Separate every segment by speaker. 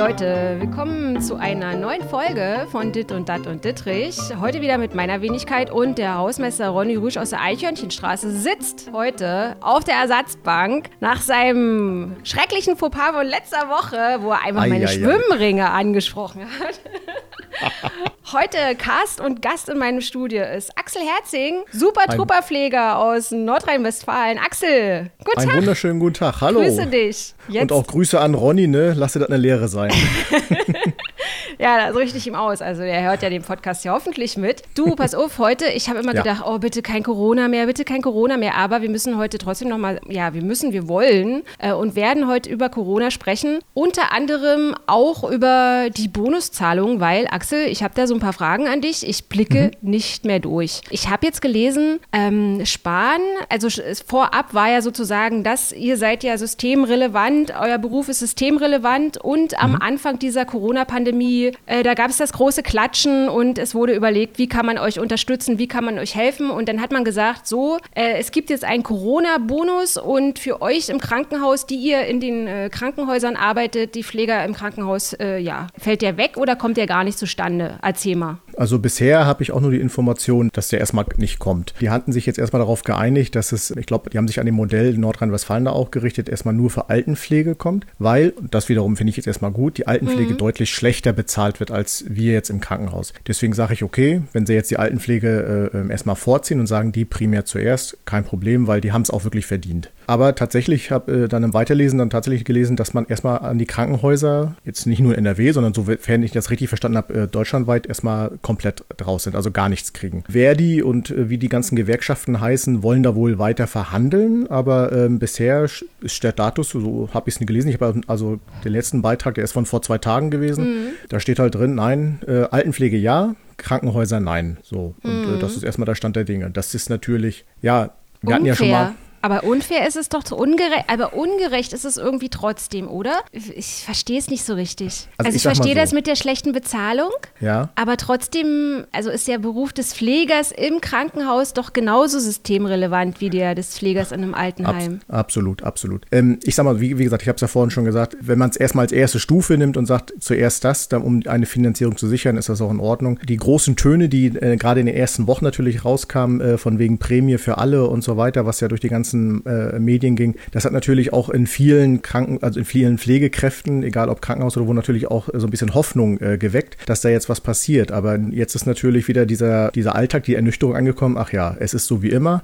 Speaker 1: Leute, willkommen zu einer neuen Folge von Dit und Dat und Dittrich. Heute wieder mit meiner Wenigkeit und der Hausmeister Ronny Rüsch aus der Eichhörnchenstraße sitzt heute auf der Ersatzbank nach seinem schrecklichen Fauxpas von letzter Woche, wo er einfach
Speaker 2: Ei,
Speaker 1: meine
Speaker 2: ei, ei.
Speaker 1: Schwimmringe angesprochen hat. Heute Cast und Gast in meinem Studio ist Axel Herzing, super Trupperpfleger aus Nordrhein-Westfalen. Axel, guten
Speaker 2: Einen
Speaker 1: Tag.
Speaker 2: wunderschönen guten Tag. Hallo.
Speaker 1: Grüße dich. Jetzt,
Speaker 2: Und auch Grüße an Ronny, ne? Lass dir das eine Lehre sein.
Speaker 1: ja, so richtig ihm aus. Also er hört ja den Podcast ja hoffentlich mit. Du, pass auf, heute, ich habe immer
Speaker 2: Ja.
Speaker 1: gedacht, oh, bitte kein Corona mehr, bitte kein Corona mehr. Aber wir müssen heute trotzdem nochmal, ja, wir müssen, wir wollen äh, und werden heute über Corona sprechen. Unter anderem auch über die Bonuszahlung, weil, Axel, ich habe da so ein paar Fragen an dich. Ich blicke nicht mehr durch. Ich habe jetzt gelesen, ähm, Spahn, also vorab war ja sozusagen, dass ihr seid ja systemrelevant, euer Beruf ist systemrelevant und am Anfang dieser Corona-Pandemie, äh, da gab es das große Klatschen und es wurde überlegt, wie kann man euch unterstützen, wie kann man euch helfen und dann hat man gesagt, so, äh, es gibt jetzt einen Corona-Bonus und für euch im Krankenhaus, die ihr in den äh, Krankenhäusern arbeitet, die Pfleger im Krankenhaus, äh, ja, fällt der weg oder kommt der gar nicht zustande? Erzähl mal.
Speaker 2: Also bisher habe ich auch nur die Information, dass der erstmal nicht kommt. Die hatten sich jetzt erstmal darauf geeinigt, dass es, ich glaube, die haben sich an dem Modell Nordrhein-Westfalen da auch gerichtet, erstmal nur für Altenpflege kommt, weil, und das wiederum finde ich jetzt erstmal gut, die Altenpflege deutlich schlechter bezahlt wird als wir jetzt im Krankenhaus. Deswegen sage ich, okay, wenn sie jetzt die Altenpflege äh, ähm, erstmal vorziehen und sagen, die primär zuerst, kein Problem, weil die haben es auch wirklich verdient. Aber tatsächlich habe äh, dann im Weiterlesen dann tatsächlich gelesen, dass man erstmal an die Krankenhäuser, jetzt nicht nur NRW, sondern sofern ich das richtig verstanden habe, äh, deutschlandweit erstmal komplett draus sind, also gar nichts kriegen. Verdi und äh, wie die ganzen Gewerkschaften heißen, wollen da wohl weiter verhandeln, aber ähm, bisher ist der Status, so habe ich es gelesen, ich habe also den letzten Beitrag, der ist von vor zwei Tagen gewesen, da steht halt drin, nein, äh, Altenpflege ja, Krankenhäuser nein. So, und äh, das ist erstmal der Stand der Dinge. Das ist natürlich, ja, wir hatten ja schon mal.
Speaker 1: Aber unfair ist es doch ungerecht, aber ungerecht ist es irgendwie trotzdem, oder? Ich verstehe es nicht so richtig. Also,
Speaker 2: Also
Speaker 1: ich,
Speaker 2: ich
Speaker 1: verstehe
Speaker 2: so.
Speaker 1: das mit der schlechten Bezahlung,
Speaker 2: Ja.
Speaker 1: aber trotzdem, also ist der Beruf des Pflegers im Krankenhaus doch genauso systemrelevant wie der des Pflegers in einem
Speaker 2: Abs
Speaker 1: Altenheim.
Speaker 2: absolut, absolut. Ähm, ich sag mal, wie, wie gesagt, ich habe es ja vorhin schon gesagt, wenn man es erstmal als erste Stufe nimmt und sagt, zuerst das, dann, um eine Finanzierung zu sichern, ist das auch in Ordnung. Die großen Töne, die äh, gerade in den ersten Wochen natürlich rauskamen, äh, von wegen Prämie für alle und so weiter, was ja durch die ganzen äh, Medien ging, das hat natürlich auch in vielen Kranken, also in vielen Pflegekräften, egal ob Krankenhaus oder wo, natürlich auch so ein bisschen Hoffnung äh, geweckt, dass da jetzt was passiert. Aber jetzt ist natürlich wieder dieser, dieser Alltag, die Ernüchterung angekommen, ach ja, es ist so wie immer.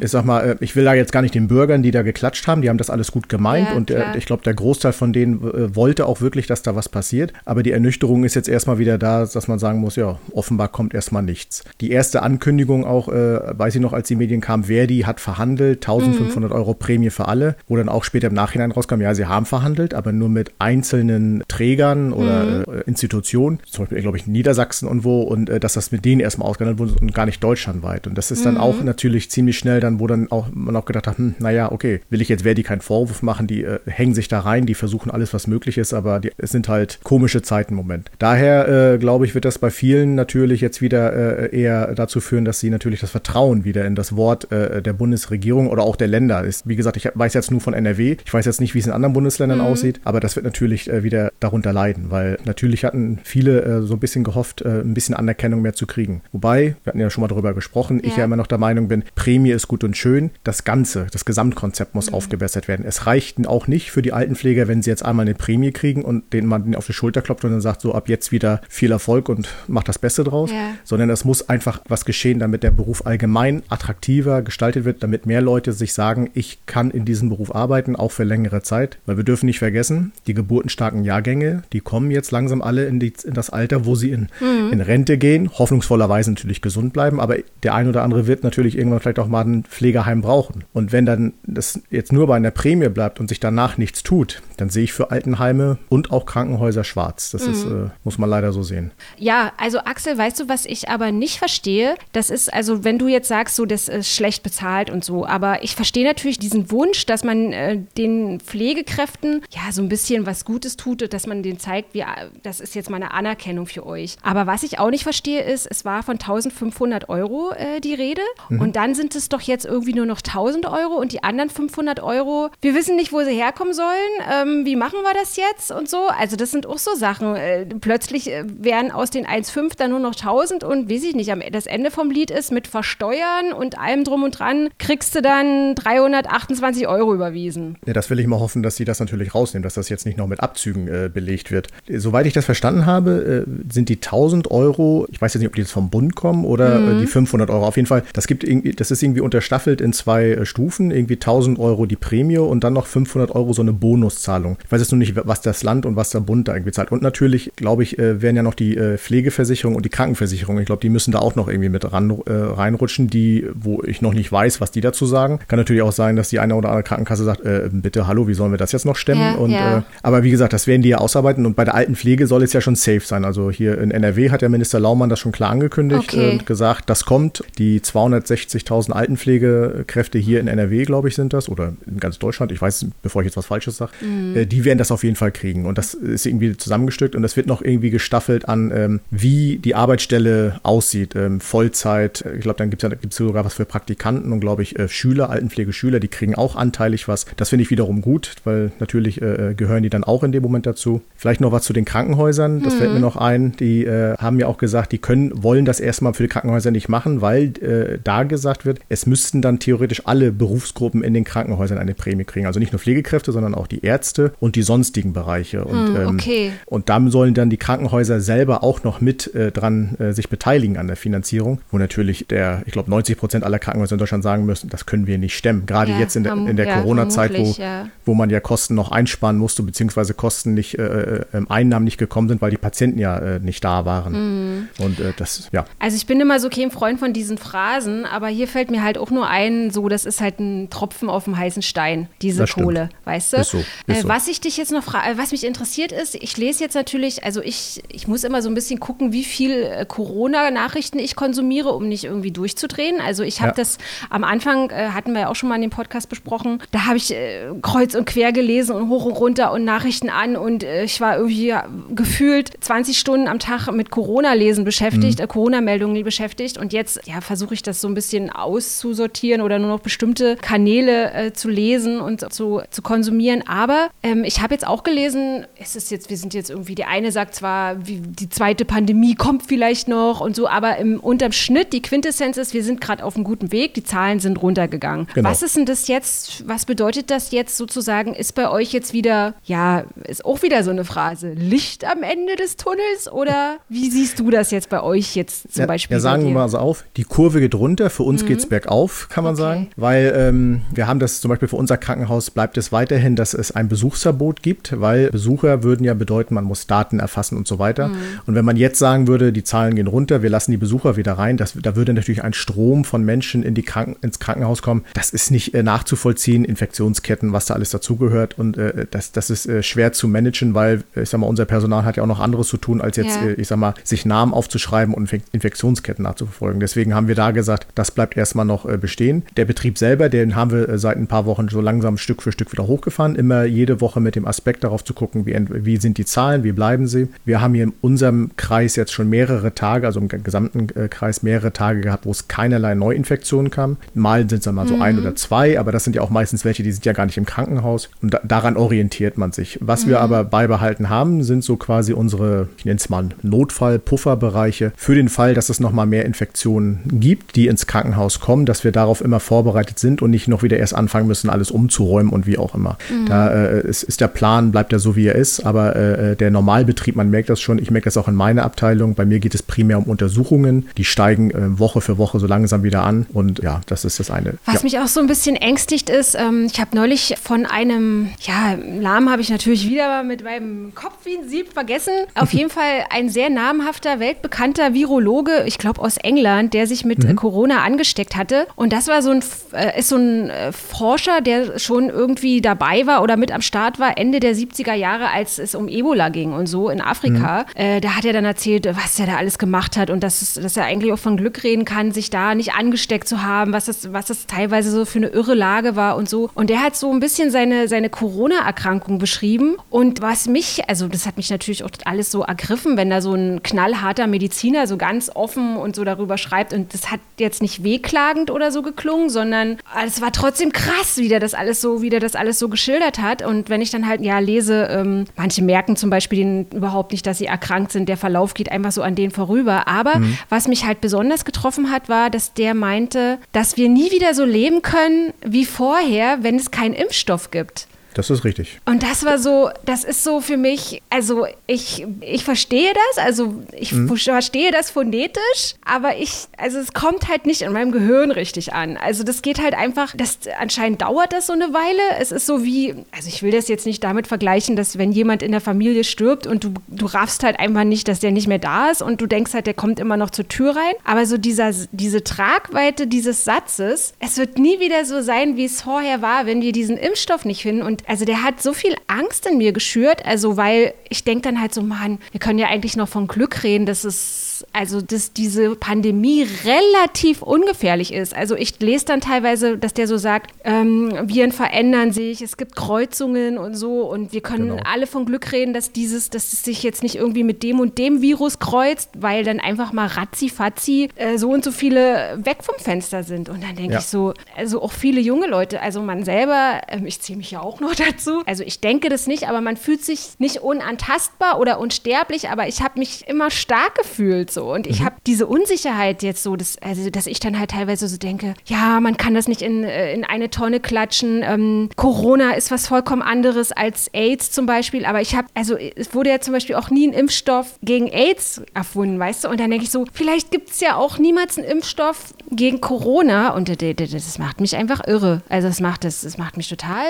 Speaker 2: Ich sag mal, äh, ich will da jetzt gar nicht den Bürgern, die da geklatscht haben, die haben das alles gut gemeint
Speaker 1: Ja,
Speaker 2: und äh, ich glaube, der Großteil von denen äh, wollte auch wirklich, dass da was passiert. Aber die Ernüchterung ist jetzt erstmal wieder da, dass man sagen muss, ja, offenbar kommt erstmal nichts. Die erste Ankündigung auch, äh, weiß ich noch, als die Medien kamen, Verdi hat verhandelt, 1500 Euro Prämie für alle, wo dann auch später im Nachhinein rauskam, ja, sie haben verhandelt, aber nur mit einzelnen Trägern oder äh, Institutionen, zum Beispiel, glaube ich, Niedersachsen und wo, und äh, dass das mit denen erstmal ausgehandelt wurde und gar nicht deutschlandweit. Und das ist dann auch natürlich ziemlich schnell dann, wo dann auch man auch gedacht hat, hm, naja, okay, will ich jetzt Verdi keinen Vorwurf machen, die äh, hängen sich da rein, die versuchen alles, was möglich ist, aber die, es sind halt komische Zeiten im Moment. Daher, äh, glaube ich, wird das bei vielen natürlich jetzt wieder äh, eher dazu führen, dass sie natürlich das Vertrauen wieder in das Wort äh, der Bundesregierung oder auch der Länder ist. Wie gesagt, ich weiß jetzt nur von NRW, ich weiß jetzt nicht, wie es in anderen Bundesländern aussieht, aber das wird natürlich äh, wieder darunter leiden, weil natürlich hatten viele äh, so ein bisschen gehofft, äh, ein bisschen Anerkennung mehr zu kriegen. Wobei, wir hatten ja schon mal darüber gesprochen, ich
Speaker 1: Ja.
Speaker 2: ja immer noch der Meinung bin, Prämie ist gut und schön, das Ganze, das Gesamtkonzept muss aufgebessert werden. Es reicht auch nicht für die Altenpfleger, wenn sie jetzt einmal eine Prämie kriegen und denen man auf die Schulter klopft und dann sagt, so ab jetzt wieder viel Erfolg und macht das Beste draus,
Speaker 1: Ja.
Speaker 2: sondern es muss einfach was geschehen, damit der Beruf allgemein attraktiver gestaltet wird, damit mehr Leute sich sagen, ich kann in diesem Beruf arbeiten, auch für längere Zeit. Weil wir dürfen nicht vergessen, die geburtenstarken Jahrgänge, die kommen jetzt langsam alle in, die, in das Alter, wo sie in, in Rente gehen, hoffnungsvollerweise natürlich gesund bleiben, aber der ein oder andere wird natürlich irgendwann vielleicht auch mal ein Pflegeheim brauchen. Und wenn dann das jetzt nur bei einer Prämie bleibt und sich danach nichts tut, dann sehe ich für Altenheime und auch Krankenhäuser schwarz. Das ist, äh, muss man leider so sehen.
Speaker 1: Ja, also Axel, weißt du, was ich aber nicht verstehe? Das ist, also wenn du jetzt sagst, so, das ist schlecht bezahlt und so, aber ich verstehe natürlich diesen Wunsch, dass man äh, den Pflegekräften ja so ein bisschen was Gutes tut, dass man denen zeigt, wie, das ist jetzt mal eine Anerkennung für euch. Aber was ich auch nicht verstehe, ist, es war von 1500 Euro äh, die Rede mhm. und dann sind es doch jetzt irgendwie nur noch 1000 Euro und die anderen 500 Euro, wir wissen nicht, wo sie herkommen sollen. Ähm, wie machen wir das jetzt und so? Also das sind auch so Sachen. Äh, plötzlich äh, wären aus den 1,5 dann nur noch 1000 und weiß ich nicht, das Ende vom Lied ist mit Versteuern und allem drum und dran, kriegst du dann 328 Euro überwiesen.
Speaker 2: Ja, das will ich mal hoffen, dass sie das natürlich rausnehmen, dass das jetzt nicht noch mit Abzügen äh, belegt wird. Soweit ich das verstanden habe, äh, sind die 1000 Euro, ich weiß jetzt nicht, ob die jetzt vom Bund kommen oder äh, mhm. die 500 Euro. Auf jeden Fall, das gibt irgendwie, das ist irgendwie unterstaffelt in zwei äh, Stufen, irgendwie 1000 Euro die Prämie und dann noch 500 Euro so eine Bonuszahlung. Ich weiß jetzt nur nicht, was das Land und was der Bund da irgendwie zahlt. Und natürlich, glaube ich, werden ja noch die Pflegeversicherung und die Krankenversicherung, ich glaube, die müssen da auch noch irgendwie mit ran, reinrutschen, die, wo ich noch nicht weiß, was die dazu sagen. Kann natürlich auch sein, dass die eine oder andere Krankenkasse sagt, äh, bitte, hallo, wie sollen wir das jetzt noch stemmen? Ja, und, ja. Äh, aber wie gesagt, das werden die ja ausarbeiten und bei der alten Pflege soll es ja schon safe sein. Also hier in NRW hat der Minister Laumann das schon klar angekündigt okay. und gesagt, das kommt. Die 260.000 Altenpflegekräfte hier in NRW, glaube ich, sind das oder in ganz Deutschland. Ich weiß, bevor ich jetzt was Falsches sage, mhm. äh, die werden das auf jeden Fall kriegen und das ist irgendwie zusammengestückt und das wird noch irgendwie gestaffelt an, ähm, wie die Arbeitsstelle aussieht. Ähm, Vollzeit, ich glaube, dann gibt es ja gibt's sogar was für Praktikanten und glaube ich äh, Schüler, Altenpflegeschüler, die kriegen auch anteilig was. Das finde ich wiederum gut, weil natürlich äh, gehören die dann auch in dem Moment dazu. Vielleicht noch was zu den Krankenhäusern, das mhm. fällt mir noch ein. Die äh, haben ja auch gesagt, die können, wollen das erstmal für die Krankenhäuser nicht machen, weil äh, da gesagt wird, es müssten dann theoretisch alle Berufsgruppen in den Krankenhäusern eine Prämie kriegen. Also nicht nur Pflegekräfte, sondern auch die Ärzte und die sonstigen Bereiche. Und, mhm, okay. ähm, und da sollen dann die Krankenhäuser selber auch noch mit äh, dran äh, sich beteiligen an der Finanzierung, wo natürlich der, ich glaube, 90 Prozent aller Krankenhäuser in Deutschland sagen müssen, das können wir nicht stemmen. Gerade ja, jetzt in der, in der ja, Corona-Zeit, wo, ja. wo man ja Kosten noch einsparen musste, beziehungsweise Kosten nicht, äh, äh, ähm, Einnahmen nicht gekommen sind, weil die Patienten ja äh, nicht da waren. Mhm. Und äh, das, ja.
Speaker 1: Also ich bin immer so kein Freund von diesen Phrasen, aber hier fällt mir halt auch nur ein, so, das ist halt ein Tropfen auf dem heißen Stein, diese Kohle, weißt du? Ist so, ist so. Was ich dich jetzt noch frage, was mich interessiert ist, ich lese jetzt natürlich, also ich, ich muss immer so ein bisschen gucken, wie viel Corona-Nachrichten ich konsumiere, um nicht irgendwie durchzudrehen. Also ich habe das am Anfang, äh, hatten wir ja auch schon mal in dem Podcast besprochen, da habe ich äh, kreuz und quer gelesen und hoch und runter und Nachrichten an und äh, ich war irgendwie ja, gefühlt 20 Stunden am Tag mit Corona-Lesen beschäftigt, mhm. Äh, Corona-Meldungen beschäftigt und jetzt ja, versuche ich das so ein bisschen auszusortieren oder nur noch bestimmte Kanäle äh, zu lesen und zu, zu konsumieren. Aber ähm, ich habe jetzt auch gelesen, es ist jetzt, wir sind jetzt irgendwie, die eine sagt zwar, wie, die zweite Pandemie kommt vielleicht noch und so, aber im, unterm Schnitt, die Quintessenz ist, wir sind gerade auf einem guten Weg, die Zahlen sind runtergegangen. Genau. Was ist denn das jetzt, was bedeutet das jetzt sozusagen? Ist bei euch jetzt wieder, ja, ist auch wieder so eine Phrase, Licht am Ende des Tunnels oder wie siehst du das jetzt bei euch jetzt zum
Speaker 2: ja,
Speaker 1: Beispiel?
Speaker 2: Ja, sagen wir mal so auf, die Kurve geht runter, für uns mhm. geht es bergauf, kann man okay. sagen, weil ähm, wir haben das zum Beispiel für unser Krankenhaus bleibt es weiterhin, dass es ein Besuchsverbot gibt, weil Besucher würden ja bedeuten, man muss Daten erfassen und so weiter. Mhm. Und wenn man jetzt sagen würde, die Zahlen gehen runter, wir lassen die Besucher wieder rein, das, da würde natürlich ein Strom von Menschen in die Kranken, ins Krankenhaus kommen. Das ist nicht äh, nachzuvollziehen, Infektionsketten, was da alles dazugehört. Und äh, das, das ist äh, schwer zu managen, weil, äh, ich sag mal, unser Personal hat ja auch noch anderes zu tun, als jetzt, ja. Äh, ich sag mal, sich Namen aufzuschreiben und Infektionsketten nachzuverfolgen. Deswegen haben wir da gesagt, das bleibt erstmal noch äh, bestehen. Der Betrieb selber, den haben wir seit ein paar Wochen so langsam Stück für Stück wieder hochgefahren. Immer jede Woche mit dem Aspekt darauf zu gucken, wie, wie sind die Zahlen, wie bleiben sie. Wir haben hier in unserem Kreis jetzt schon mehrere Tage, also im gesamten Kreis mehrere Tage gehabt, wo es keinerlei Neuinfektionen kam. Mal sind es dann mal so mhm. Ein oder zwei, aber das sind ja auch meistens welche, die sind ja gar nicht im Krankenhaus. Und da, daran orientiert man sich. Was mhm. wir aber beibehalten haben, sind so quasi unsere, ich nenne es mal Notfall-Pufferbereiche für den Fall, dass es nochmal mehr Infektionen gibt, die ins Krankenhaus kommen, dass wir darauf immer vorbereitet sind und nicht noch wieder erst anfangen müssen, alles umzuräumen und wie auch immer. Mhm. Da äh, ist, ist, der Plan, bleibt er so, wie er ist, aber äh, der Normalbetrieb, man merkt das schon, ich merke das auch in meiner Abteilung, bei mir geht es primär um Untersuchungen, die steigen äh, Woche für Woche so langsam wieder an und ja, das ist das eine.
Speaker 1: Was
Speaker 2: ja.
Speaker 1: mich auch so ein bisschen ängstigt ist, ähm, ich habe neulich von einem, ja, Namen habe ich natürlich wieder mit meinem Kopf wie ein Sieb vergessen. Auf jeden Fall ein sehr namhafter, weltbekannter Virologe, ich glaube aus England, der sich mit mhm. Corona angesteckt hatte. Und das war so ein, äh, ist so ein äh, Forscher, der schon irgendwie dabei war oder mit am Start war, Ende der 70er Jahre, als es um Ebola ging und so in Afrika. Mhm. Äh, da hat er dann erzählt, was er da alles gemacht hat und dass, es, dass er eigentlich auch von Glück reden kann, sich da nicht angesteckt zu haben, was das, was das teilweise teilweise so für eine irre Lage war und so. Und der hat so ein bisschen seine, seine Corona-Erkrankung beschrieben. Und was mich, also das hat mich natürlich auch alles so ergriffen, wenn da so ein knallharter Mediziner so ganz offen und so darüber schreibt. Und das hat jetzt nicht wehklagend oder so geklungen, sondern es war trotzdem krass, wie der das alles so, wie der das alles so geschildert hat. Und wenn ich dann halt ja lese, ähm, manche merken zum Beispiel überhaupt nicht, dass sie erkrankt sind. Der Verlauf geht einfach so an denen vorüber. Aber mhm. was mich halt besonders getroffen hat, war, dass der meinte, dass wir nie wieder so leben können wie vorher, wenn es keinen Impfstoff gibt.
Speaker 2: Das ist richtig.
Speaker 1: Und das war so, das ist so für mich, also ich, ich verstehe das, also ich mhm. verstehe das phonetisch, aber ich, also es kommt halt nicht in meinem Gehirn richtig an. Also das geht halt einfach, das anscheinend dauert das so eine Weile. Es ist so wie, also ich will das jetzt nicht damit vergleichen, dass wenn jemand in der Familie stirbt und du, du raffst halt einfach nicht, dass der nicht mehr da ist und du denkst halt, der kommt immer noch zur Tür rein. Aber so dieser, diese Tragweite dieses Satzes, es wird nie wieder so sein, wie es vorher war, wenn wir diesen Impfstoff nicht finden. Und also der hat so viel Angst in mir geschürt, also weil ich denke dann halt so, Mann, wir können ja eigentlich noch von Glück reden, dass es also dass diese Pandemie relativ ungefährlich ist. Also ich lese dann teilweise, dass der so sagt, ähm, Viren verändern sich, es gibt Kreuzungen und so und wir können genau. alle von Glück reden, dass dieses, dass es sich jetzt nicht irgendwie mit dem und dem Virus kreuzt, weil dann einfach mal ratzi-fatzi äh, so und so viele weg vom Fenster sind. Und dann denke ja. ich so, also auch viele junge Leute, also man selber, äh, ich zähle mich ja auch noch dazu, also ich denke das nicht, aber man fühlt sich nicht unantastbar oder unsterblich, aber ich habe mich immer stark gefühlt gefühlt so. Und ich mhm. habe diese Unsicherheit jetzt so, dass, also, dass ich dann halt teilweise so denke, ja, man kann das nicht in, äh, in eine Tonne klatschen. Ähm, Corona ist was vollkommen anderes als AIDS zum Beispiel. Aber ich habe, also es wurde ja zum Beispiel auch nie ein Impfstoff gegen AIDS erfunden, weißt du? Und dann denke ich so, vielleicht gibt es ja auch niemals einen Impfstoff gegen Corona. Und das macht mich einfach irre. Also es macht das, das macht mich total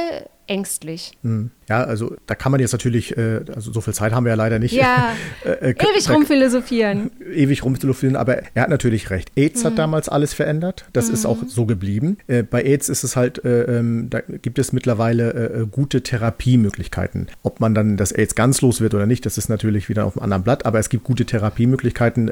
Speaker 1: ängstlich.
Speaker 2: Mhm. Ja, also da kann man jetzt natürlich, äh, also so viel Zeit haben wir ja leider nicht.
Speaker 1: Ja, äh, äh, ewig rumphilosophieren.
Speaker 2: Ewig rumphilosophieren, aber er hat natürlich recht. AIDS mhm. hat damals alles verändert. Das mhm. ist auch so geblieben. Äh, bei AIDS ist es halt, äh, ähm, da gibt es mittlerweile äh, gute Therapiemöglichkeiten. Ob man dann das AIDS ganz los wird oder nicht, das ist natürlich wieder auf einem anderen Blatt, aber es gibt gute Therapiemöglichkeiten.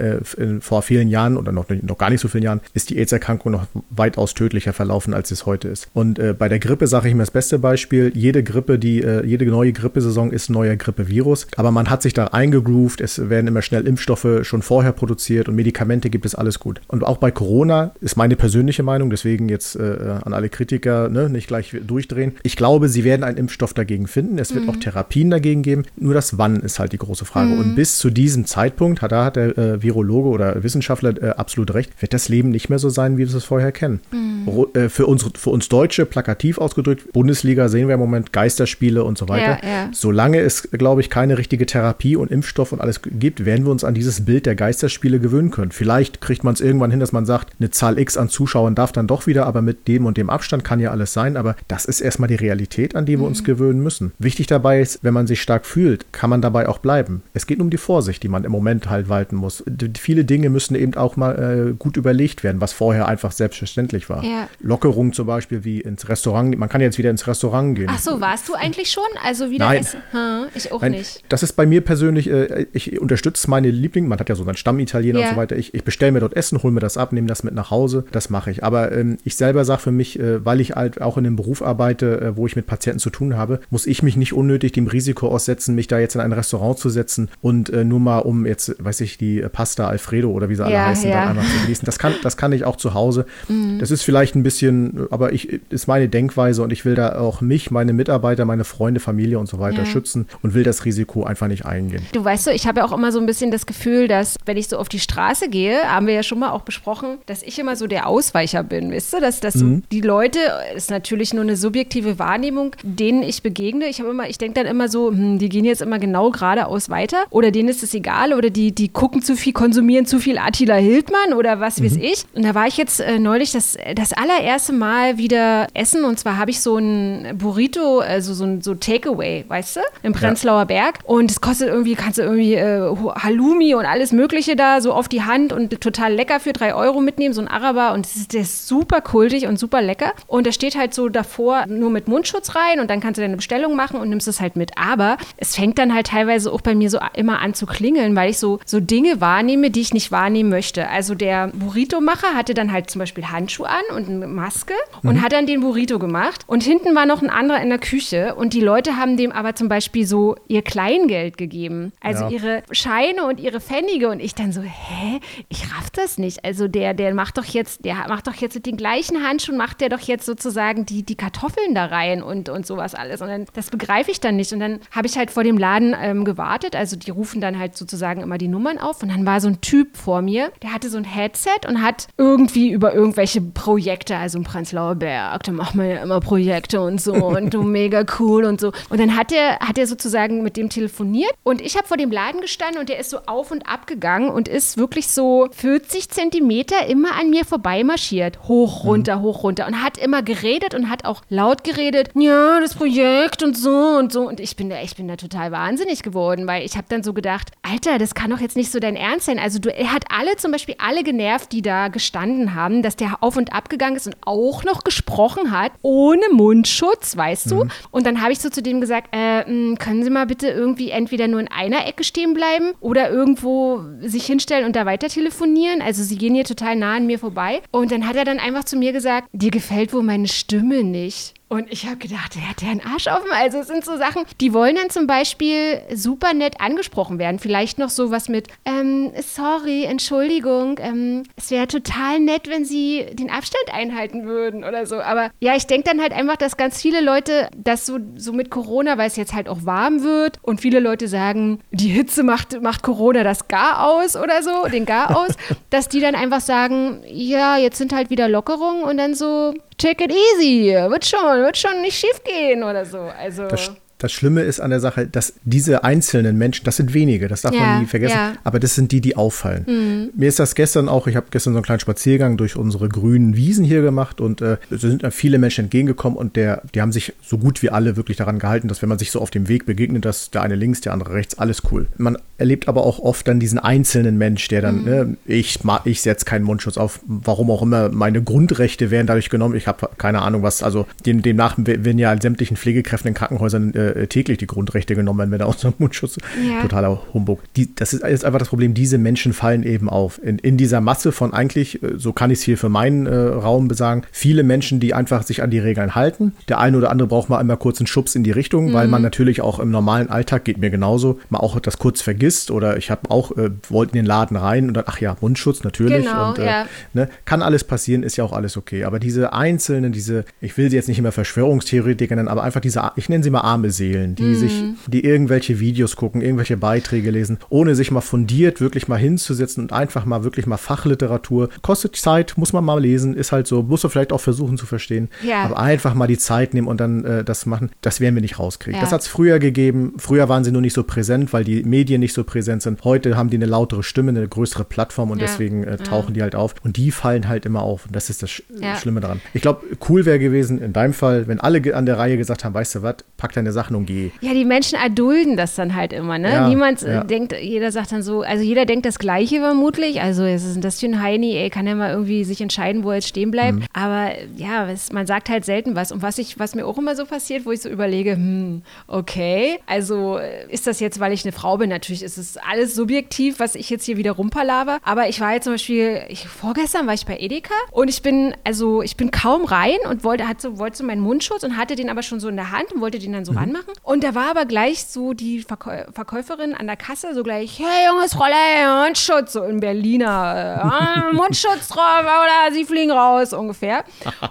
Speaker 2: vor vielen Jahren oder noch, noch gar nicht so vielen Jahren ist die AIDS-Erkrankung noch weitaus tödlicher verlaufen, als es heute ist. Und bei der Grippe sage ich mir das beste Beispiel, jede Grippe, die jede neue Grippesaison ist ein neuer Grippevirus. Aber man hat sich da eingegroovt. Es werden immer schnell Impfstoffe schon vorher produziert und Medikamente gibt es alles gut. Und auch bei Corona ist meine persönliche Meinung, deswegen jetzt äh, an alle Kritiker ne, nicht gleich durchdrehen. Ich glaube, sie werden einen Impfstoff dagegen finden. Es wird mhm. auch Therapien dagegen geben. Nur das Wann ist halt die große Frage. Mhm. Und bis zu diesem Zeitpunkt, da hat der äh, Virologe oder Wissenschaftler äh, absolut recht, wird das Leben nicht mehr so sein, wie wir es vorher kennen. Mhm. Äh, für, uns, für uns Deutsche, plakativ ausgedrückt, Bundesliga sehen wir im Moment Geisterspiele und so weiter. Ja, ja. Solange es, glaube ich, keine richtige Therapie und Impfstoff und alles gibt, werden wir uns an dieses Bild der Geisterspiele gewöhnen können. Vielleicht kriegt man es irgendwann hin, dass man sagt, eine Zahl X an Zuschauern darf dann doch wieder, aber mit dem und dem Abstand kann ja alles sein. Aber das ist erstmal die Realität, an die wir mhm. uns gewöhnen müssen. Wichtig dabei ist, wenn man sich stark fühlt, kann man dabei auch bleiben. Es geht um die Vorsicht, die man im Moment halt walten muss. Viele Dinge müssen eben auch mal äh, gut überlegt werden, was vorher einfach selbstverständlich war. Ja. Lockerung zum Beispiel wie ins Restaurant. Man kann jetzt wieder ins Restaurant gehen.
Speaker 1: Ach so, warst du eigentlich schon? Also wieder
Speaker 2: Nein. essen?
Speaker 1: Hm, ich auch Nein, nicht.
Speaker 2: Das ist bei mir persönlich, äh, ich unterstütze meine Lieblinge, man hat ja so seinen Stammitaliener ja. und so weiter. Ich, ich bestelle mir dort Essen, hole mir das ab, nehme das mit nach Hause. Das mache ich. Aber ähm, ich selber sage für mich, äh, weil ich halt auch in einem Beruf arbeite, äh, wo ich mit Patienten zu tun habe, muss ich mich nicht unnötig dem Risiko aussetzen, mich da jetzt in ein Restaurant zu setzen und äh, nur mal um jetzt, weiß ich, die Pasta Alfredo oder wie sie alle heißen, ja. dann einmal zu genießen. Das kann, das kann ich auch zu Hause. Mhm. Das ist vielleicht ein bisschen, aber ich ist meine Denkweise und ich will da auch mich, meine Mitarbeiter, meine Freunde, Familie und so weiter ja. schützen und will das Risiko einfach nicht eingehen.
Speaker 1: Du weißt so, ich habe ja auch immer so ein bisschen das Gefühl, dass wenn ich so auf die Straße gehe, haben wir ja schon mal auch besprochen, dass ich immer so der Ausweicher bin, weißt du, dass, dass mhm. die Leute, ist natürlich nur eine subjektive Wahrnehmung, denen ich begegne. Ich habe immer, ich denke dann immer so, hm, die gehen jetzt immer genau geradeaus weiter oder denen ist es egal oder die, die gucken zu viel, konsumieren zu viel Attila Hildmann oder was mhm. weiß ich. Und da war ich jetzt äh, neulich das, das allererste Mal wieder essen und zwar habe ich so ein Burrito, also so ein so Takeaway, weißt du, im Prenzlauer ja. Berg und es kostet irgendwie, kannst du irgendwie äh, Halloumi und alles mögliche da so auf die Hand und total lecker für drei Euro mitnehmen, so ein Araber und das ist, der ist super kultig und super lecker und da steht halt so davor nur mit Mundschutz rein und dann kannst du deine Bestellung machen und nimmst es halt mit, aber es fängt dann halt teilweise auch bei mir so immer an zu klingeln, weil ich so, so Dinge wahrnehme, die ich nicht wahrnehmen möchte. Also der Burrito-Macher hatte dann halt zum Beispiel Handschuhe an und und eine Maske und hat dann den Burrito gemacht. Und hinten war noch ein anderer in der Küche und die Leute haben dem aber zum Beispiel so ihr Kleingeld gegeben. Also
Speaker 2: Ja.
Speaker 1: ihre Scheine und ihre Pfennige. Und ich dann so, hä? Ich raff das nicht. Also der, der macht doch jetzt, der macht doch jetzt mit den gleichen Handschuhen, macht der doch jetzt sozusagen die, die Kartoffeln da rein und, und sowas alles. Und dann, das begreife ich dann nicht. Und dann habe ich halt vor dem Laden ähm, gewartet. Also die rufen dann halt sozusagen immer die Nummern auf. Und dann war so ein Typ vor mir, der hatte so ein Headset und hat irgendwie über irgendwelche Projekte, also im Prenzlauer Berg, da machen wir ja immer Projekte und so und so mega cool und so. Und dann hat er, hat er sozusagen mit dem telefoniert und ich habe vor dem Laden gestanden und der ist so auf und ab gegangen und ist wirklich so 40 Zentimeter immer an mir vorbeimarschiert. Hoch, runter, hoch, runter und hat immer geredet und hat auch laut geredet, ja, das Projekt und so und so. Und ich bin da, ich bin da total wahnsinnig geworden, weil ich habe dann so gedacht, Alter, das kann doch jetzt nicht so dein Ernst sein. Also du, er hat alle zum Beispiel alle genervt, die da gestanden haben, dass der auf und ab gegangen ist und auch noch gesprochen hat, ohne Mundschutz, weißt du? Und dann habe ich so zu dem gesagt, äh, mh, können Sie mal bitte irgendwie entweder nur in einer Ecke stehen bleiben oder irgendwo sich hinstellen und da weiter telefonieren. Also sie gehen hier total nah an mir vorbei. Und dann hat er dann einfach zu mir gesagt, dir gefällt wohl meine Stimme nicht. Und ich habe gedacht, der hat ja einen Arsch offen. Also es sind so Sachen, die wollen dann zum Beispiel super nett angesprochen werden. Vielleicht noch sowas mit, ähm, sorry, Entschuldigung, ähm, es wäre total nett, wenn Sie den Abstand einhalten würden oder so. Aber ja, ich denke dann halt einfach, dass ganz viele Leute das so, so mit Corona, weil es jetzt halt auch warm wird und viele Leute sagen, die Hitze macht, macht Corona das Gar aus oder so, den Gar aus, dass die dann einfach sagen, ja, jetzt sind halt wieder Lockerungen und dann so, take it easy, wird schon, wird schon nicht schief gehen oder so. Also
Speaker 2: Das, das Schlimme ist an der Sache, dass diese einzelnen Menschen, das sind wenige, das darf
Speaker 1: Ja,
Speaker 2: man nie vergessen,
Speaker 1: ja. Mhm.
Speaker 2: aber das sind die, die auffallen. Mir ist das gestern auch, ich habe gestern so einen kleinen Spaziergang durch unsere grünen Wiesen hier gemacht und äh, es sind dann viele Menschen entgegengekommen und der, die haben sich so gut wie alle wirklich daran gehalten, dass wenn man sich so auf dem Weg begegnet, dass der eine links, der andere rechts, alles cool. Man erlebt aber auch oft dann diesen einzelnen Mensch, der dann, ne, ich, ich setze keinen Mundschutz auf, warum auch immer, meine Grundrechte werden dadurch genommen. Ich habe keine Ahnung, was, also dem, demnach werden ja sämtlichen Pflegekräften in Krankenhäusern äh, täglich die Grundrechte genommen, wenn da aus dem Mundschutz
Speaker 1: Ja.
Speaker 2: totaler Humbug. Die, das ist jetzt einfach das Problem, diese Menschen fallen eben auf. In, in dieser Masse von eigentlich, äh, so kann ich es hier für meinen äh, Raum besagen, viele Menschen, die einfach sich an die Regeln halten. Der eine oder andere braucht mal einmal kurz einen Schubs in die Richtung, weil
Speaker 1: Mhm.
Speaker 2: man natürlich auch im normalen Alltag, geht mir genauso, mal auch das kurz vergisst oder ich habe auch, äh, wollte in den Laden rein und dann, ach ja, Mundschutz natürlich.
Speaker 1: Genau,
Speaker 2: und, äh,
Speaker 1: ja.
Speaker 2: ne, kann alles passieren, ist ja auch alles okay. Aber diese einzelnen, diese, ich will sie jetzt nicht immer Verschwörungstheoretiker nennen, aber einfach diese, ich nenne sie mal arme Seelen, die
Speaker 1: Mhm.
Speaker 2: sich, die irgendwelche Videos gucken, irgendwelche Beiträge lesen, ohne sich mal fundiert wirklich mal hinzusetzen und einfach mal wirklich mal Fachliteratur. Kostet Zeit, muss man mal lesen, ist halt so, muss man vielleicht auch versuchen zu verstehen.
Speaker 1: Ja.
Speaker 2: Aber einfach mal die Zeit nehmen und dann äh, das machen, das werden wir nicht rauskriegen.
Speaker 1: Ja.
Speaker 2: Das hat es früher gegeben. Früher waren sie nur nicht so präsent, weil die Medien nicht so präsent sind. Heute haben die eine lautere Stimme, eine größere Plattform und
Speaker 1: Ja.
Speaker 2: deswegen äh, tauchen die halt auf. Und die fallen halt immer auf. Und das ist das Sch. Schlimme daran. Ich glaube, cool wäre gewesen, in deinem Fall, wenn alle an der Reihe gesagt haben, weißt du was, pack deine Sachen und geh.
Speaker 1: Ja, die Menschen erdulden das dann halt immer, ne?
Speaker 2: Ja,
Speaker 1: Niemand äh,
Speaker 2: ja.
Speaker 1: denkt, jeder sagt dann so, also jeder denkt das Gleiche vermutlich. Also, es ist das für ein Heini, ey, kann ja mal irgendwie sich entscheiden, wo er jetzt stehen bleibt.
Speaker 2: Mhm.
Speaker 1: Aber ja, es, man sagt halt selten was. Und was ich, was mir auch immer so passiert, wo ich so überlege, hm, okay, also äh, ist das jetzt, weil ich eine Frau bin? Natürlich ist es alles subjektiv, was ich jetzt hier wieder rumpalaber. Aber ich war jetzt zum Beispiel, ich, vorgestern war ich bei Edeka und ich bin, also ich bin kaum rein und wollte, hat so, wollte so meinen Mundschutz und hatte den aber schon so in der Hand und wollte den dann so ranmachen. Und da war aber gleich so die Verkäu Verkäuferin an der Kasse so gleich, hey junges Fräulein, Mundschutz, so in Berliner, äh, ah, Mundschutz drauf oder sie fliegen raus ungefähr.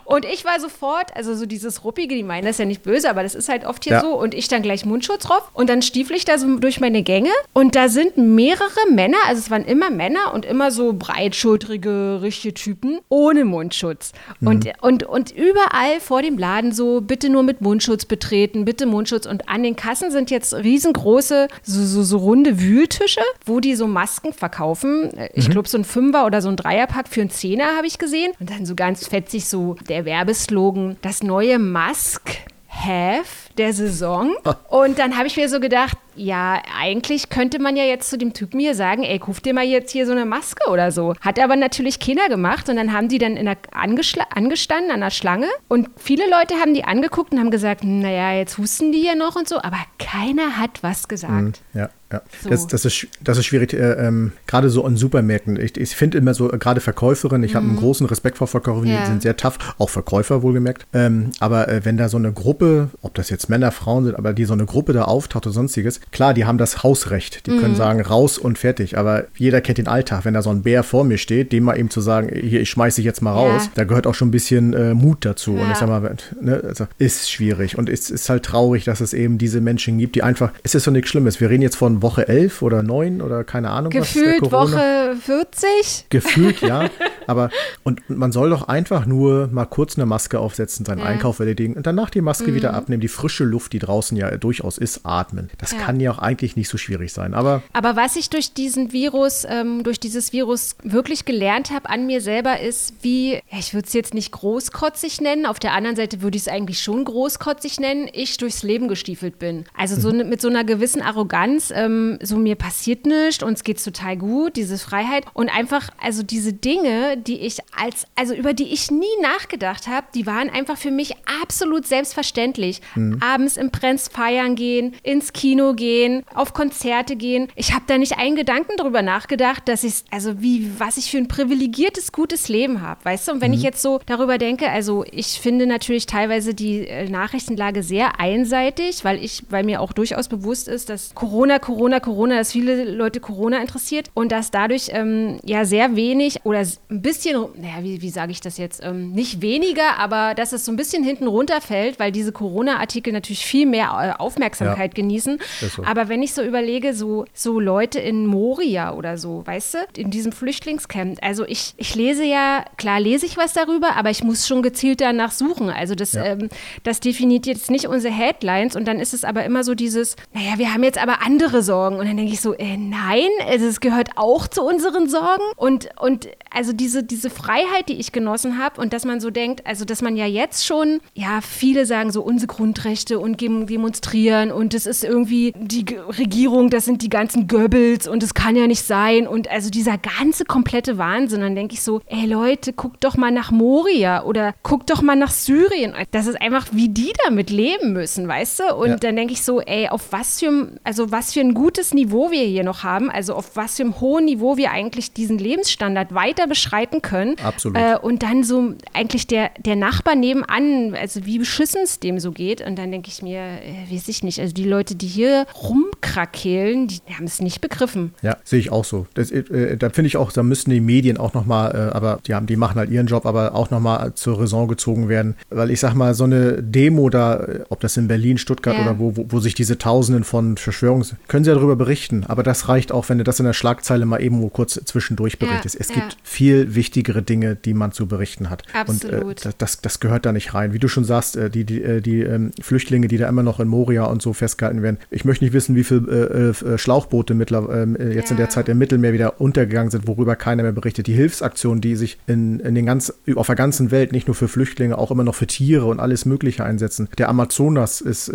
Speaker 1: Und ich war sofort, also so dieses Ruppige, die meinen das ja nicht böse, aber das ist halt oft hier
Speaker 2: Ja.
Speaker 1: so und ich dann gleich Mundschutz drauf und dann stiefel ich da so durch meine Gänge und da sind mehrere Männer, also es waren immer Männer und immer so breitschultrige, richtige Typen ohne Mundschutz. Und, und, und überall vor dem Laden so, bitte nur mit Mundschutz betreten, bitte Mundschutz. Und an den Kassen sind jetzt riesengroße, so, so, so runde Wühltische, wo die so Masken verkaufen. Ich glaube, so ein Fünfer oder so ein Dreierpack für einen Zehner habe ich gesehen. Und dann so ganz fetzig so der Werbeslogan, das neue Mask. Have der Saison. Und dann habe ich mir so gedacht, ja, eigentlich könnte man ja jetzt zu dem Typen hier sagen, ey, kauf dir mal jetzt hier so eine Maske oder so. Hat aber natürlich keiner gemacht und dann haben die dann in der angestanden an der Schlange und viele Leute haben die angeguckt und haben gesagt, naja, jetzt husten die hier noch und so, aber keiner hat was gesagt. Mhm,
Speaker 2: ja. Ja, so. das, das, ist, das ist schwierig, äh, ähm, gerade so in Supermärkten. Ich, ich finde immer so, gerade Verkäuferinnen, ich mhm. habe einen großen Respekt vor Verkäuferinnen, ja. die sind sehr tough, auch Verkäufer wohlgemerkt. Ähm, aber äh, wenn da so eine Gruppe, ob das jetzt Männer, Frauen sind, aber die so eine Gruppe da auftaucht oder sonstiges, klar, die haben das Hausrecht. Die mhm. können sagen, raus und fertig. Aber jeder kennt den Alltag. Wenn da so ein Bär vor mir steht, dem mal eben zu sagen, hier, ich schmeiße dich jetzt mal raus, ja. da gehört auch schon ein bisschen äh, Mut dazu. Ja. Und ich sag mal, ne, also, ist schwierig. Und es ist halt traurig, dass es eben diese Menschen gibt, die einfach, es ist so nichts Schlimmes. Wir reden jetzt von Woche 11 oder 9 oder keine Ahnung
Speaker 1: Gefühlt was. Gefühlt Woche 40?
Speaker 2: Gefühlt, ja. Aber und man soll doch einfach nur mal kurz eine Maske aufsetzen, seinen ja. Einkauf erledigen und danach die Maske mhm. wieder abnehmen, die frische Luft, die draußen ja durchaus ist, atmen. Das ja. kann ja auch eigentlich nicht so schwierig sein. Aber,
Speaker 1: aber was ich durch diesen Virus, ähm, durch dieses Virus wirklich gelernt habe an mir selber, ist, wie, ja, ich würde es jetzt nicht großkotzig nennen, auf der anderen Seite würde ich es eigentlich schon großkotzig nennen, ich durchs Leben gestiefelt bin. Also so mhm. mit so einer gewissen Arroganz, ähm, so mir passiert nichts, uns geht es total gut, diese Freiheit und einfach, also diese Dinge, die ich als, also über die ich nie nachgedacht habe, die waren einfach für mich absolut selbstverständlich. Mhm. Abends im Prenz feiern gehen, ins Kino gehen, auf Konzerte gehen. Ich habe da nicht einen Gedanken drüber nachgedacht, dass ich, also wie, was ich für ein privilegiertes, gutes Leben habe, weißt du? Und wenn mhm. ich jetzt so darüber denke, also ich finde natürlich teilweise die äh, Nachrichtenlage sehr einseitig, weil ich, weil mir auch durchaus bewusst ist, dass Corona, Corona, Corona, dass viele Leute Corona interessiert und dass dadurch ähm, ja sehr wenig oder ein bisschen, naja, wie, wie sage ich das jetzt, ähm, nicht weniger, aber dass es so ein bisschen hinten runterfällt, weil diese Corona-Artikel natürlich viel mehr äh, Aufmerksamkeit ja, genießen. So. Aber wenn ich so überlege, so, so Leute in Moria oder so, weißt du, in diesem Flüchtlingscamp, also ich, ich lese ja, klar lese ich was darüber, aber ich muss schon gezielt danach suchen. Also das, ja. ähm, das definiert jetzt nicht unsere Headlines und dann ist es aber immer so dieses, naja, wir haben jetzt aber andere Sorgen und dann denke ich so, äh, nein, also es gehört auch zu unseren Sorgen. Und, und also diese, diese Freiheit, die ich genossen habe und dass man so denkt, also dass man ja jetzt schon, ja, viele sagen so unsere Grundrechte und demonstrieren und es ist irgendwie die Regierung, das sind die ganzen Goebbels und es kann ja nicht sein. Und also dieser ganze komplette Wahnsinn, dann denke ich so, ey Leute, guckt doch mal nach Moria oder guckt doch mal nach Syrien. Das ist einfach, wie die damit leben müssen, weißt du? Und ja. dann denke ich so, ey, auf was für, also was für ein gutes Niveau wir hier noch haben, also auf was für einem hohen Niveau wir eigentlich diesen Lebensstandard weiter beschreiten können.
Speaker 2: Absolut. Äh,
Speaker 1: und dann so eigentlich der, der Nachbar nebenan, also wie beschissen es dem so geht. Und dann denke ich mir, äh, weiß ich nicht, also die Leute, die hier rumkrakehlen, die, haben es nicht begriffen.
Speaker 2: Ja, sehe ich auch so. Das, äh, da finde ich auch, da müssten die Medien auch nochmal, äh, aber die, haben, die machen halt ihren Job, aber auch nochmal zur Raison gezogen werden. Weil ich sag mal, so eine Demo da, ob das in Berlin, Stuttgart ja. oder wo, wo, wo sich diese Tausenden von Verschwörungs... können sie ja darüber berichten, aber das reicht auch, wenn du das in der Schlagzeile mal eben kurz zwischendurch berichtest. Ja, es gibt viel wichtigere Dinge, die man zu berichten hat.
Speaker 1: Absolut.
Speaker 2: Und äh, das, das gehört da nicht rein. Wie du schon sagst, äh, die, die, äh, die ähm, Flüchtlinge, die da immer noch in Moria und so festgehalten werden. Ich möchte nicht wissen, wie viele äh, äh, Schlauchboote mittlerweile äh, jetzt ja. in der Zeit im Mittelmeer wieder untergegangen sind, worüber keiner mehr berichtet. Die Hilfsaktionen, die sich in, in den ganz, auf der ganzen Welt nicht nur für Flüchtlinge, auch immer noch für Tiere und alles Mögliche einsetzen. Der Amazonas ist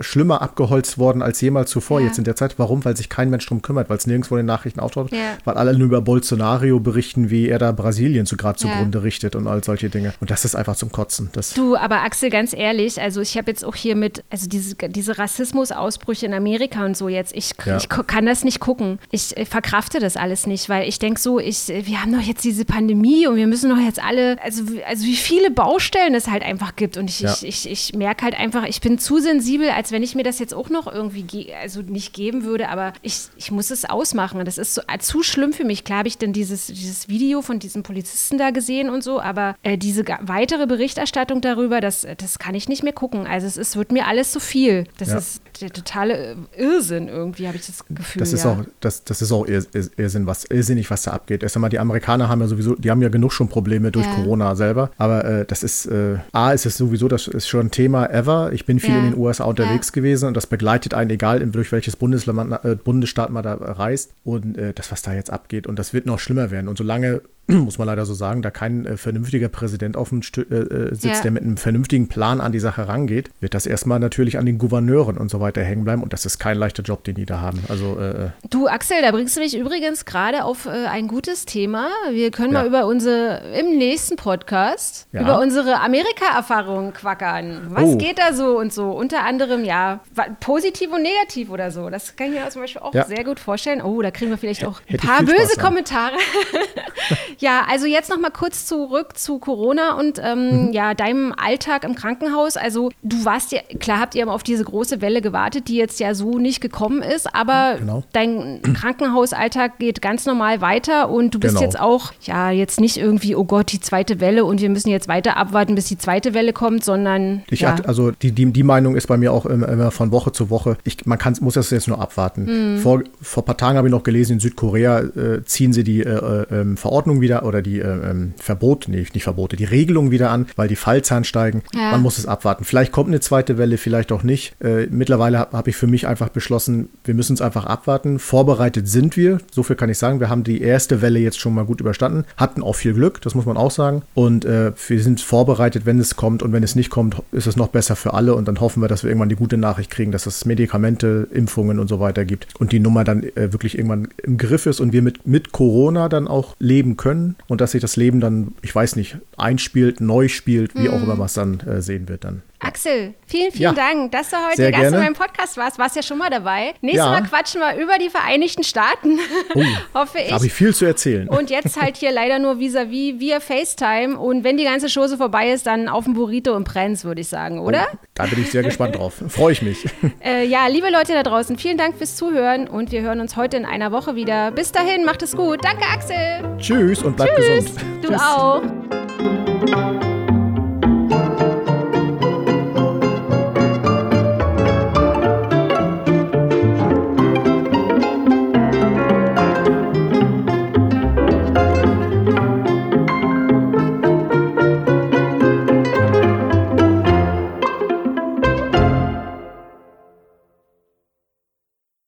Speaker 2: schlimmer abgeholzt worden als jemals zuvor ja. jetzt in der Zeit. Warum? Weil sich kein Mensch drum kümmert, weil es nirgendwo in den Nachrichten auftaucht, ja. weil alle nur über Bolsonaro berichten, wie er da Brasilien so gerade zugrunde richtet und all solche Dinge. Und das ist einfach zum Kotzen. Das
Speaker 1: du, aber Axel, ganz ehrlich, also ich habe jetzt auch hier mit, also diese, diese Rassismusausbrüche in Amerika und so jetzt, ich, ja. ich kann das nicht gucken. Ich äh, verkrafte das alles nicht, weil ich denke so, ich, wir haben doch jetzt diese Pandemie und wir müssen doch jetzt alle, also, also wie viele Baustellen es halt einfach gibt. Und ich, ja. ich, ich, ich merke halt einfach, ich bin zu sensibel, als wenn ich mir das jetzt auch noch irgendwie, also nicht geben würde, aber ich, ich muss es ausmachen. Das ist so, äh, zu schlimm für mich. Klar habe ich dann dieses, dieses Video von diesem Polizisten da gesehen und so, aber äh, diese weitere Berichterstattung darüber, das, das kann ich nicht mehr gucken. Also es ist, wird mir alles zu viel. Das ja. ist der totale Irrsinn irgendwie, habe ich das Gefühl.
Speaker 2: Das ist ja. auch, das, das ist auch Irrsinn, was, irrsinnig, was da abgeht. Erst einmal, die Amerikaner haben ja sowieso, die haben ja genug schon Probleme durch ja. Corona selber. Aber äh, das ist, äh, A, ist es sowieso, das ist schon ein Thema ever. Ich bin viel in den USA unterwegs gewesen und das begleitet einen, egal durch welches Bundesland, äh, Bundesstaat man da reist. Und äh, das, was da jetzt abgeht. Und das wird noch schlimmer werden. Und solange muss man leider so sagen, da kein äh, vernünftiger Präsident auf dem Stü äh, äh, sitzt, ja. der mit einem vernünftigen Plan an die Sache rangeht, wird das erstmal natürlich an den Gouverneuren und so weiter hängen bleiben. Und das ist kein leichter Job, den die da haben. Also, äh, äh
Speaker 1: du, Axel, da bringst du mich übrigens gerade auf äh, ein gutes Thema. Wir können ja. mal über unsere, im nächsten Podcast, ja. über unsere Amerika-Erfahrungen quackern. Was oh. geht da so und so? Unter anderem, ja, positiv und negativ oder so. Das kann ich mir zum Beispiel auch sehr gut vorstellen. Oh, da kriegen wir vielleicht auch ein paar böse Kommentare. ja, also jetzt noch mal kurz zurück zu Corona und ähm, mhm. ja, deinem Alltag im Krankenhaus. Also du warst ja, klar habt ihr auf diese große Welle gewartet, die jetzt ja so nicht gekommen ist, aber genau. dein Krankenhausalltag geht ganz normal weiter und du bist genau. jetzt auch, ja, jetzt nicht irgendwie, oh Gott, die zweite Welle und wir müssen jetzt weiter abwarten, bis die zweite Welle kommt, sondern.
Speaker 2: Ich
Speaker 1: ja.
Speaker 2: hatte, also die, die, die Meinung ist bei mir auch immer von Woche zu Woche. Ich, man kann, muss das jetzt nur abwarten. Mhm. Vor, vor ein paar Tagen habe ich noch gelesen, in Südkorea äh, ziehen sie die äh, äh, ähm, Verordnung wieder oder die äh, ähm, Verbote, nee, nicht Verbote, die Regelung wieder an, weil die Fallzahlen steigen. Ja. Man muss es abwarten. Vielleicht kommt eine zweite Welle, vielleicht auch nicht. Äh, mittlerweile habe hab ich für mich einfach beschlossen, wir müssen es einfach abwarten. Vorbereitet sind wir, so viel kann ich sagen. Wir haben die erste Welle jetzt schon mal gut überstanden, hatten auch viel Glück, das muss man auch sagen. Und äh, wir sind vorbereitet, wenn es kommt und wenn es nicht kommt, ist es noch besser für alle und dann hoffen wir, dass wir irgendwann die gute Nachricht kriegen, dass es Medikamente, Impfungen und so weiter gibt und die Nummer dann äh, wirklich irgendwann im Griff ist und wir mit, mit Corona dann auch leben können und dass sich das Leben dann, ich weiß nicht, einspielt, neu spielt, wie mhm. auch immer man es dann äh, sehen wird dann.
Speaker 1: Axel, vielen, vielen ja. Dank, dass du heute Gast in meinem Podcast warst. Warst ja schon mal dabei. Nächstes ja. Mal quatschen wir über die Vereinigten Staaten. Oh, Hoffe ich.
Speaker 2: Habe ich viel zu erzählen.
Speaker 1: Und jetzt halt hier leider nur vis-à-vis -vis via FaceTime. Und wenn die ganze Chose vorbei ist, dann auf dem Burrito im Prenz, würde ich sagen, oder? Oh,
Speaker 2: da bin ich sehr gespannt drauf. Freue ich mich.
Speaker 1: Äh, ja, liebe Leute da draußen, vielen Dank fürs Zuhören und wir hören uns heute in einer Woche wieder. Bis dahin, macht es gut. Danke, Axel.
Speaker 2: Tschüss und bleib
Speaker 1: Tschüss.
Speaker 2: gesund.
Speaker 1: Du Tschüss. auch.